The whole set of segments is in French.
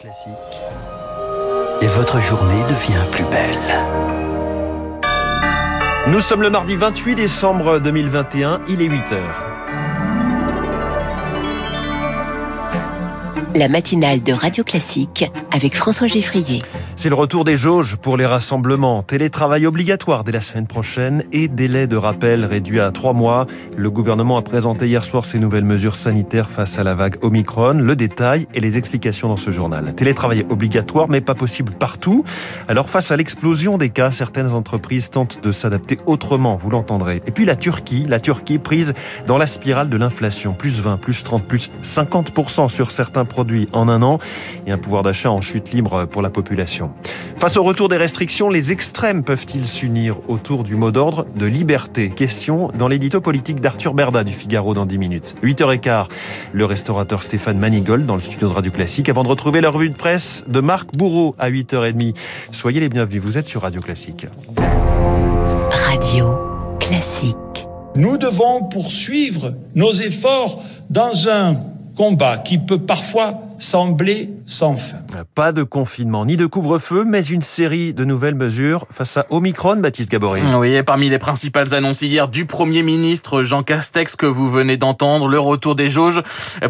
Classique. Et votre journée devient plus belle. Nous sommes le mardi 28 décembre 2021, il est 8 heures. La matinale de Radio Classique avec François Geffrier. C'est le retour des jauges pour les rassemblements. Télétravail obligatoire dès la semaine prochaine et délai de rappel réduit à trois mois. Le gouvernement a présenté hier soir ses nouvelles mesures sanitaires face à la vague Omicron. Le détail et les explications dans ce journal. Télétravail obligatoire mais pas possible partout. Alors face à l'explosion des cas, certaines entreprises tentent de s'adapter autrement, vous l'entendrez. Et puis la Turquie, la Turquie prise dans la spirale de l'inflation. Plus 20, plus 30, plus 50% sur certains produits en un an et un pouvoir d'achat en chute libre pour la population. Face au retour des restrictions, les extrêmes peuvent-ils s'unir autour du mot d'ordre de liberté? Question dans l'édito politique d'Arthur Berda du Figaro dans 10 minutes. 8h15, le restaurateur Stéphane Manigold dans le studio de Radio Classique avant de retrouver la revue de presse de Marc Bourreau à 8h30. Soyez les bienvenus, vous êtes sur Radio Classique. Radio Classique. Nous devons poursuivre nos efforts dans un combat qui peut parfois sembler sans fin. Pas de confinement ni de couvre-feu, mais une série de nouvelles mesures face à Omicron, Baptiste Gabory. Oui, et parmi les principales annonces hier du Premier ministre Jean Castex que vous venez d'entendre, le retour des jauges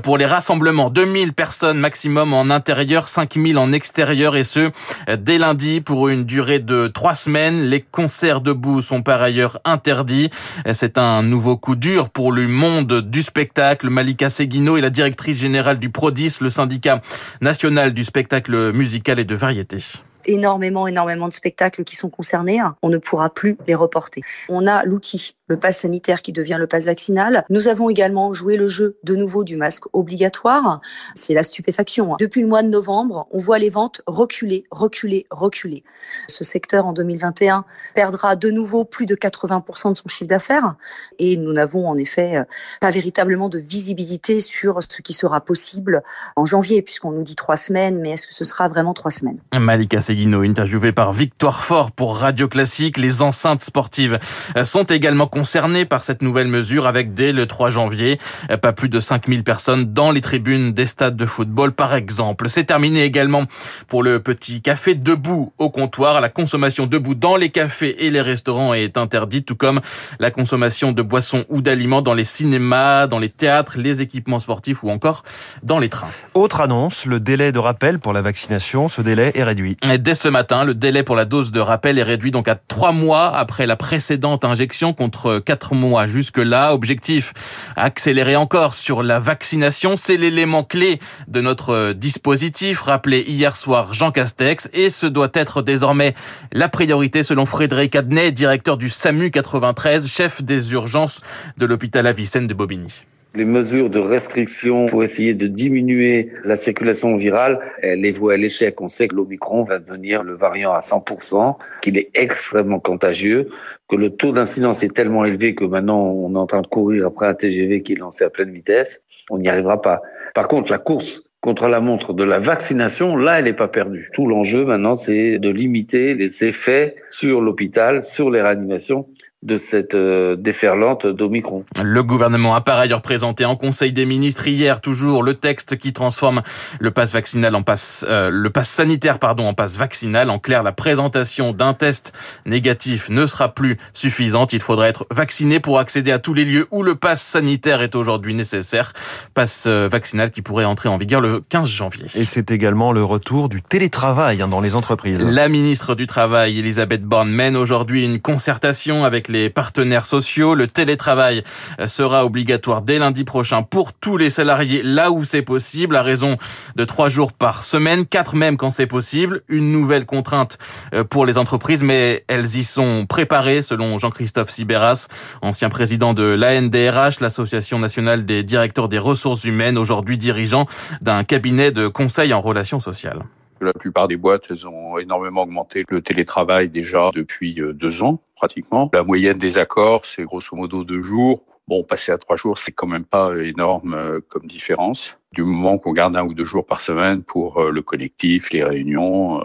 pour les rassemblements. 2000 personnes maximum en intérieur, 5000 en extérieur et ce, dès lundi pour une durée de trois semaines. Les concerts debout sont par ailleurs interdits. C'est un nouveau coup dur pour le monde du spectacle. Malika Seguino est la directrice générale du Prodis, le syndicat national du spectacle musical et de variété énormément, énormément de spectacles qui sont concernés. On ne pourra plus les reporter. On a l'outil le pass sanitaire qui devient le pass vaccinal. Nous avons également joué le jeu de nouveau du masque obligatoire. C'est la stupéfaction. Hein. Depuis le mois de novembre, on voit les ventes reculer, reculer, reculer. Ce secteur en 2021 perdra de nouveau plus de 80% de son chiffre d'affaires et nous n'avons en effet euh, pas véritablement de visibilité sur ce qui sera possible en janvier puisqu'on nous dit trois semaines, mais est-ce que ce sera vraiment trois semaines? Malika Seguino, interviewée par Victoire Fort pour Radio Classique. Les enceintes sportives sont également concernés par cette nouvelle mesure avec dès le 3 janvier pas plus de 5000 personnes dans les tribunes des stades de football par exemple. C'est terminé également pour le petit café debout au comptoir. La consommation debout dans les cafés et les restaurants est interdite tout comme la consommation de boissons ou d'aliments dans les cinémas, dans les théâtres, les équipements sportifs ou encore dans les trains. Autre annonce, le délai de rappel pour la vaccination, ce délai est réduit. dès ce matin, le délai pour la dose de rappel est réduit donc à trois mois après la précédente injection contre quatre mois jusque-là. Objectif, accélérer encore sur la vaccination. C'est l'élément clé de notre dispositif, rappelé hier soir Jean Castex, et ce doit être désormais la priorité selon Frédéric Adnet, directeur du SAMU 93, chef des urgences de l'hôpital Avicenne de Bobigny. Les mesures de restriction pour essayer de diminuer la circulation virale, elle les voit à l'échec. On sait que l'Omicron va devenir le variant à 100%, qu'il est extrêmement contagieux, que le taux d'incidence est tellement élevé que maintenant on est en train de courir après un TGV qui est lancé à pleine vitesse. On n'y arrivera pas. Par contre, la course contre la montre de la vaccination, là, elle n'est pas perdue. Tout l'enjeu maintenant, c'est de limiter les effets sur l'hôpital, sur les réanimations de cette euh, déferlante d'Omicron. Le gouvernement a par ailleurs présenté en Conseil des ministres hier toujours le texte qui transforme le pass vaccinal en passe euh, le pass sanitaire pardon en passe vaccinal. En clair, la présentation d'un test négatif ne sera plus suffisante. Il faudra être vacciné pour accéder à tous les lieux où le pass sanitaire est aujourd'hui nécessaire. Passe euh, vaccinal qui pourrait entrer en vigueur le 15 janvier. Et c'est également le retour du télétravail hein, dans les entreprises. La ministre du Travail, Elisabeth Borne, mène aujourd'hui une concertation avec les partenaires sociaux. Le télétravail sera obligatoire dès lundi prochain pour tous les salariés là où c'est possible, à raison de trois jours par semaine, quatre même quand c'est possible. Une nouvelle contrainte euh, pour les entreprises, mais elles y sont préparées, selon Jean-Christophe Sibéras, ancien président de l'ANDRH, l'Association nationale des directeurs des ressources humaines, aujourd'hui dirigeant d'un cabinet de conseil en relations sociales. La plupart des boîtes, elles ont énormément augmenté le télétravail déjà depuis euh, deux ans, pratiquement. La moyenne des accords, c'est grosso modo deux jours. Bon, passer à trois jours, c'est quand même pas énorme euh, comme différence. Du moment qu'on garde un ou deux jours par semaine pour euh, le collectif, les réunions,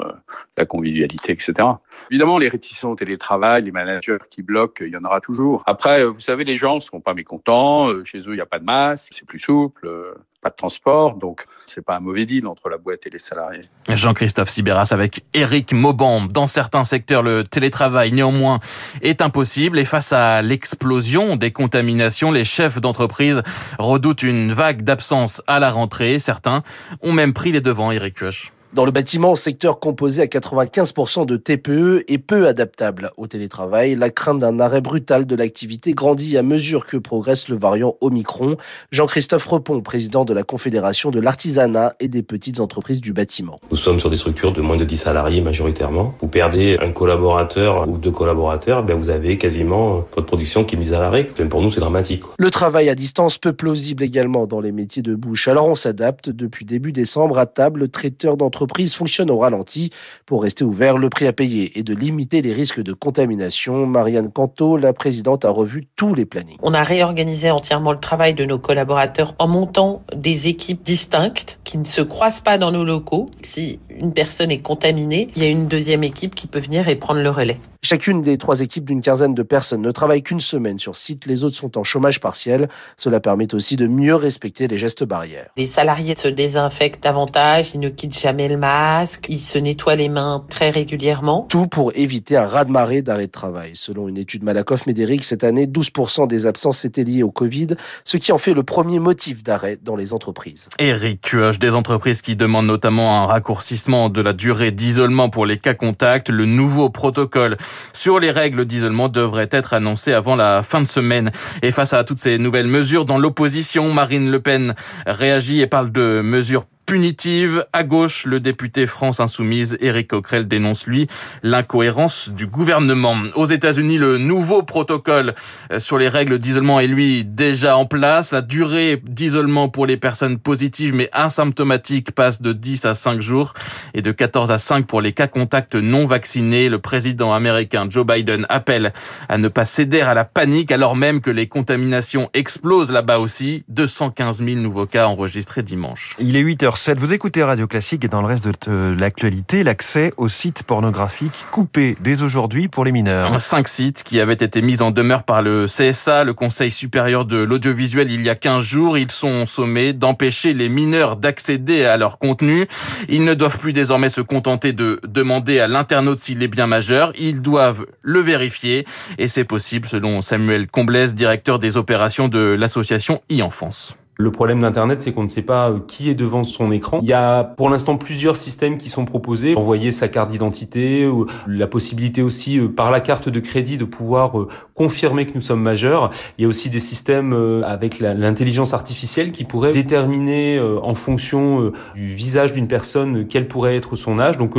la convivialité, etc. Évidemment, les réticents au télétravail, les managers qui bloquent, il y en aura toujours. Après, vous savez, les gens ne sont pas mécontents. Chez eux, il n'y a pas de masque, c'est plus souple pas de transport, donc c'est pas un mauvais deal entre la boîte et les salariés. Jean-Christophe Sibéras avec Eric Mauban. Dans certains secteurs, le télétravail néanmoins est impossible et face à l'explosion des contaminations, les chefs d'entreprise redoutent une vague d'absence à la rentrée. Certains ont même pris les devants, Eric Kuesch. Dans le bâtiment, secteur composé à 95% de TPE et peu adaptable au télétravail, la crainte d'un arrêt brutal de l'activité grandit à mesure que progresse le variant Omicron. Jean-Christophe Repon, président de la Confédération de l'artisanat et des petites entreprises du bâtiment. Nous sommes sur des structures de moins de 10 salariés majoritairement. Vous perdez un collaborateur ou deux collaborateurs, ben vous avez quasiment votre production qui est mise à l'arrêt. Pour nous, c'est dramatique. Le travail à distance peu plausible également dans les métiers de bouche. Alors on s'adapte. Depuis début décembre, à table, traiteur d'entreprise l'entreprise fonctionne au ralenti pour rester ouvert, le prix à payer et de limiter les risques de contamination. Marianne Canto, la présidente, a revu tous les plannings. On a réorganisé entièrement le travail de nos collaborateurs en montant des équipes distinctes qui ne se croisent pas dans nos locaux. Si une personne est contaminée, il y a une deuxième équipe qui peut venir et prendre le relais. Chacune des trois équipes d'une quinzaine de personnes ne travaille qu'une semaine sur site, les autres sont en chômage partiel. Cela permet aussi de mieux respecter les gestes barrières. Les salariés se désinfectent davantage, ils ne quittent jamais le masque, ils se nettoient les mains très régulièrement. Tout pour éviter un raz-de-marée d'arrêt de travail. Selon une étude Malakoff-Médéric, cette année, 12% des absences étaient liées au Covid, ce qui en fait le premier motif d'arrêt dans les entreprises. Eric Cuoche, des entreprises qui demandent notamment un raccourcissement de la durée d'isolement pour les cas contacts, le nouveau protocole sur les règles d'isolement devrait être annoncé avant la fin de semaine. Et face à toutes ces nouvelles mesures dans l'opposition, Marine Le Pen réagit et parle de mesures punitive. À gauche, le député France Insoumise, Éric Coquerel, dénonce, lui, l'incohérence du gouvernement. Aux États-Unis, le nouveau protocole euh, sur les règles d'isolement est, lui, déjà en place. La durée d'isolement pour les personnes positives mais asymptomatiques passe de 10 à 5 jours et de 14 à 5 pour les cas contacts non vaccinés. Le président américain Joe Biden appelle à ne pas céder à la panique alors même que les contaminations explosent là-bas aussi. 215 000 nouveaux cas enregistrés dimanche. Il est 8 h vous écoutez Radio Classique et dans le reste de l'actualité, l'accès aux sites pornographiques coupés dès aujourd'hui pour les mineurs. Cinq sites qui avaient été mis en demeure par le CSA, le Conseil supérieur de l'audiovisuel, il y a 15 jours. Ils sont sommés d'empêcher les mineurs d'accéder à leur contenu. Ils ne doivent plus désormais se contenter de demander à l'internaute s'il est bien majeur. Ils doivent le vérifier et c'est possible selon Samuel Comblès, directeur des opérations de l'association e-enfance. Le problème d'Internet, c'est qu'on ne sait pas euh, qui est devant son écran. Il y a pour l'instant plusieurs systèmes qui sont proposés. Envoyer sa carte d'identité, la possibilité aussi euh, par la carte de crédit de pouvoir euh, confirmer que nous sommes majeurs. Il y a aussi des systèmes avec l'intelligence artificielle qui pourraient déterminer en fonction du visage d'une personne quel pourrait être son âge. Donc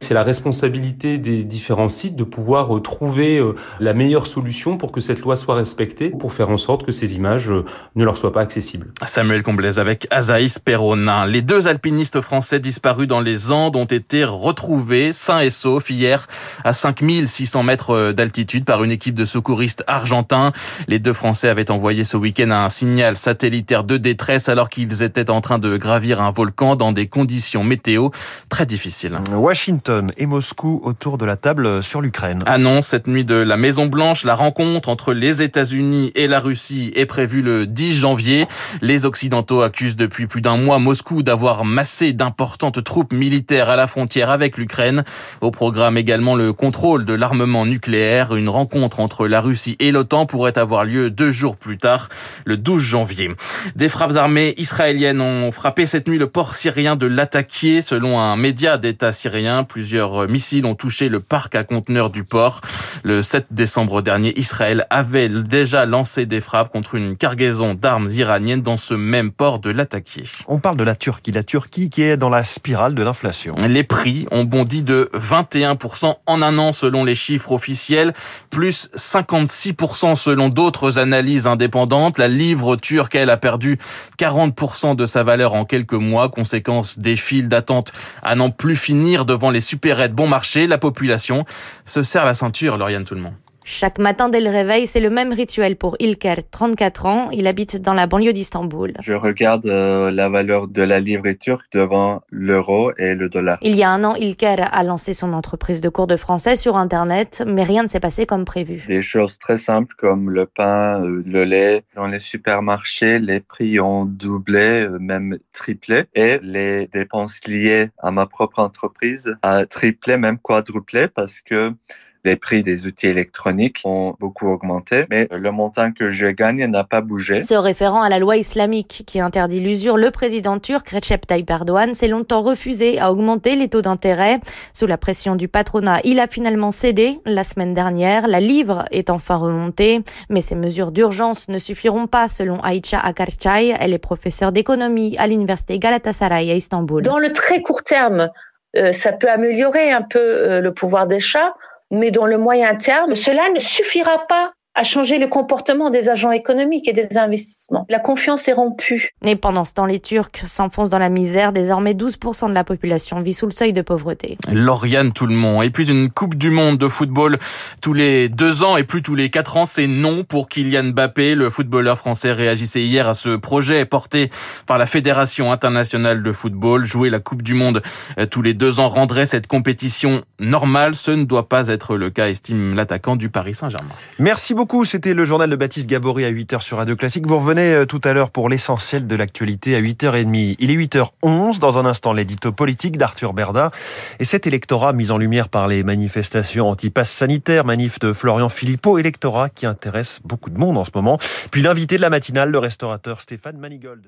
c'est la responsabilité des différents sites de pouvoir trouver la meilleure solution pour que cette loi soit respectée, pour faire en sorte que ces images ne leur soient pas accessibles. Samuel Comblez avec Azaïs Perronin. Les deux alpinistes français disparus dans les Andes ont été retrouvés sains et saufs hier à 5600 mètres d'altitude par une équipe de secouristes argentins. Les deux Français avaient envoyé ce week-end un signal satellitaire de détresse alors qu'ils étaient en train de gravir un volcan dans des conditions météo très difficiles. Washington et Moscou autour de la table sur l'Ukraine. Annonce cette nuit de la Maison Blanche, la rencontre entre les États-Unis et la Russie est prévue le 10 janvier. Les Occidentaux accusent depuis plus d'un mois Moscou d'avoir massé d'importantes troupes militaires à la frontière avec l'Ukraine. Au programme également le contrôle de l'armement nucléaire. Une rencontre entre la Russie et l'OTAN pourrait avoir lieu deux jours plus tard, le 12 janvier. Des frappes armées israéliennes ont frappé cette nuit le port syrien de Latakié. Selon un média d'État syrien, plusieurs missiles ont touché le parc à conteneurs du port. Le 7 décembre dernier, Israël avait déjà lancé des frappes contre une cargaison d'armes iraniennes dans ce même port de l'attaquer. On parle de la Turquie, la Turquie qui est dans la spirale de l'inflation. Les prix ont bondi de 21% en un an selon les chiffres officiels, plus 56% selon d'autres analyses indépendantes. La livre turque, elle, a perdu 40% de sa valeur en quelques mois, conséquence des files d'attente à n'en plus finir devant les supérettes bon marché. La population se serre la ceinture, Lauriane tout le monde. Chaque matin dès le réveil, c'est le même rituel pour Ilker, 34 ans. Il habite dans la banlieue d'Istanbul. Je regarde euh, la valeur de la livre turque devant l'euro et le dollar. Il y a un an, Ilker a lancé son entreprise de cours de français sur Internet, mais rien ne s'est passé comme prévu. Des choses très simples comme le pain, euh, le lait. Dans les supermarchés, les prix ont doublé, euh, même triplé. Et les dépenses liées à ma propre entreprise a triplé, même quadruplé parce que les prix des outils électroniques ont beaucoup augmenté, mais le montant que je gagne n'a pas bougé. Se référant à la loi islamique qui interdit l'usure, le président turc Recep Tayyip Erdogan s'est longtemps refusé à augmenter les taux d'intérêt. Sous la pression du patronat, il a finalement cédé la semaine dernière. La livre est enfin remontée, mais ces mesures d'urgence ne suffiront pas selon Aïcha Akarchay. Elle est professeure d'économie à l'université Galatasaray à Istanbul. Dans le très court terme, euh, ça peut améliorer un peu euh, le pouvoir d'achat mais dans le moyen terme, cela ne suffira pas à changer le comportement des agents économiques et des investissements. La confiance est rompue. Et pendant ce temps, les Turcs s'enfoncent dans la misère. Désormais, 12% de la population vit sous le seuil de pauvreté. Lauriane Tout-le-Monde. Et puis une Coupe du Monde de football tous les deux ans et plus tous les quatre ans, c'est non pour Kylian Mbappé. Le footballeur français réagissait hier à ce projet porté par la Fédération internationale de football. Jouer la Coupe du Monde euh, tous les deux ans rendrait cette compétition normale. Ce ne doit pas être le cas, estime l'attaquant du Paris Saint-Germain. Merci beaucoup C'était le journal de Baptiste Gabory à 8h sur Radio Classique. Vous revenez euh, tout à l'heure pour l'essentiel de l'actualité à 8h30. Il est 8h11. Dans un instant, l'édito politique d'Arthur Berda. Et cet électorat mis en lumière par les manifestations anti-pass sanitaire, manif de Florian Philippot, électorat qui intéresse beaucoup de monde en ce moment. Puis l'invité de la matinale, le restaurateur Stéphane Manigold.